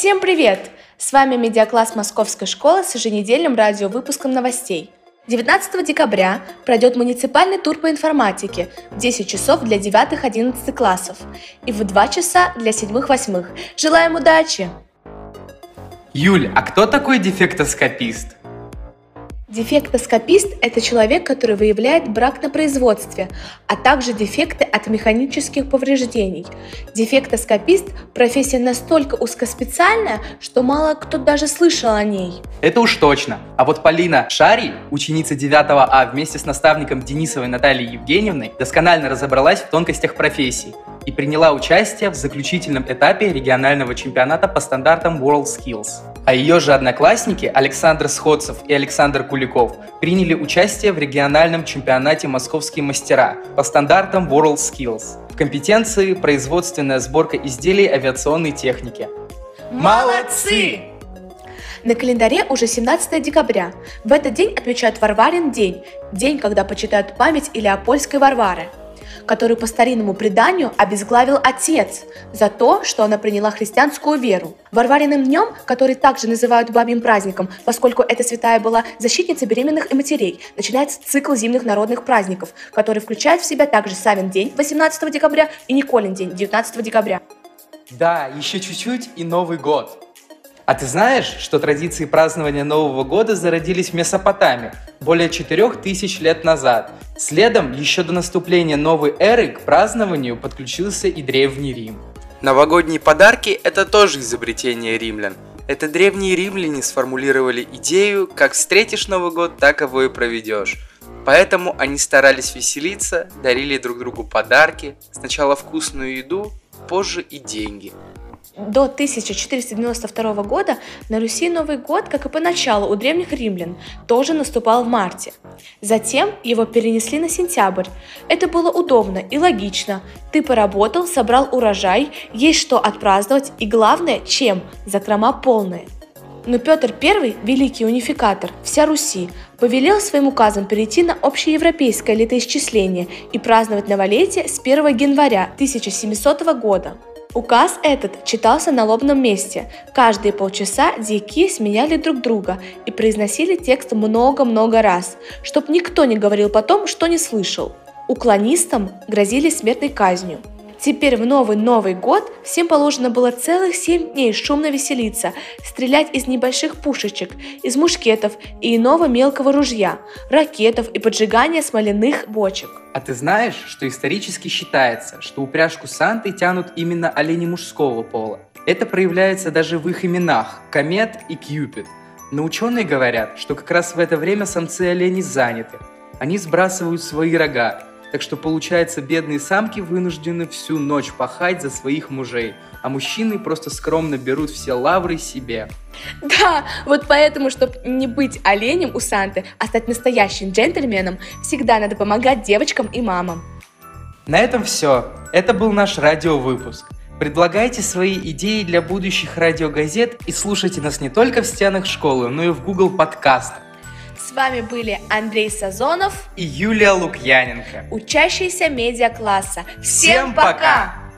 Всем привет! С вами медиакласс Московской школы с еженедельным радиовыпуском новостей. 19 декабря пройдет муниципальный тур по информатике в 10 часов для 9-11 классов и в 2 часа для 7-8. Желаем удачи! Юль, а кто такой дефектоскопист? Дефектоскопист – это человек, который выявляет брак на производстве, а также дефекты от механических повреждений. Дефектоскопист – профессия настолько узкоспециальная, что мало кто даже слышал о ней. Это уж точно. А вот Полина Шари, ученица 9 А вместе с наставником Денисовой Натальей Евгеньевной, досконально разобралась в тонкостях профессии и приняла участие в заключительном этапе регионального чемпионата по стандартам WorldSkills. А ее же одноклассники Александр Сходцев и Александр Куликов приняли участие в региональном чемпионате «Московские мастера» по стандартам WorldSkills в компетенции производственная сборка изделий авиационной техники. Молодцы! На календаре уже 17 декабря. В этот день отмечают Варварин день, день, когда почитают память Илеопольской Варвары – которую по старинному преданию обезглавил отец за то, что она приняла христианскую веру. Варвариным днем, который также называют бабьим праздником, поскольку эта святая была защитницей беременных и матерей, начинается цикл зимних народных праздников, который включает в себя также Савин день 18 декабря и Николин день 19 декабря. Да, еще чуть-чуть и Новый год. А ты знаешь, что традиции празднования Нового года зародились в Месопотамии более 4000 лет назад? Следом, еще до наступления новой эры, к празднованию подключился и Древний Рим. Новогодние подарки – это тоже изобретение римлян. Это древние римляне сформулировали идею, как встретишь Новый год, так его и проведешь. Поэтому они старались веселиться, дарили друг другу подарки, сначала вкусную еду, позже и деньги – до 1492 года на Руси Новый год, как и поначалу у древних римлян, тоже наступал в марте. Затем его перенесли на сентябрь. Это было удобно и логично. Ты поработал, собрал урожай, есть что отпраздновать и главное, чем – закрома полные. Но Петр I, великий унификатор, вся Руси, повелел своим указом перейти на общеевропейское летоисчисление и праздновать новолетие с 1 января 1700 года. Указ этот читался на лобном месте. Каждые полчаса дьяки сменяли друг друга и произносили текст много-много раз, чтоб никто не говорил потом, что не слышал. Уклонистам грозили смертной казнью. Теперь в новый Новый год всем положено было целых семь дней шумно веселиться, стрелять из небольших пушечек, из мушкетов и иного мелкого ружья, ракетов и поджигания смоляных бочек. А ты знаешь, что исторически считается, что упряжку Санты тянут именно олени мужского пола? Это проявляется даже в их именах – Комет и Кьюпид. Но ученые говорят, что как раз в это время самцы оленей заняты. Они сбрасывают свои рога, так что получается, бедные самки вынуждены всю ночь пахать за своих мужей, а мужчины просто скромно берут все лавры себе. Да, вот поэтому, чтобы не быть оленем у Санты, а стать настоящим джентльменом, всегда надо помогать девочкам и мамам. На этом все. Это был наш радиовыпуск. Предлагайте свои идеи для будущих радиогазет и слушайте нас не только в стенах школы, но и в Google подкастах. С вами были Андрей Сазонов и Юлия Лукьяненко, учащиеся медиакласса. Всем, Всем пока! пока!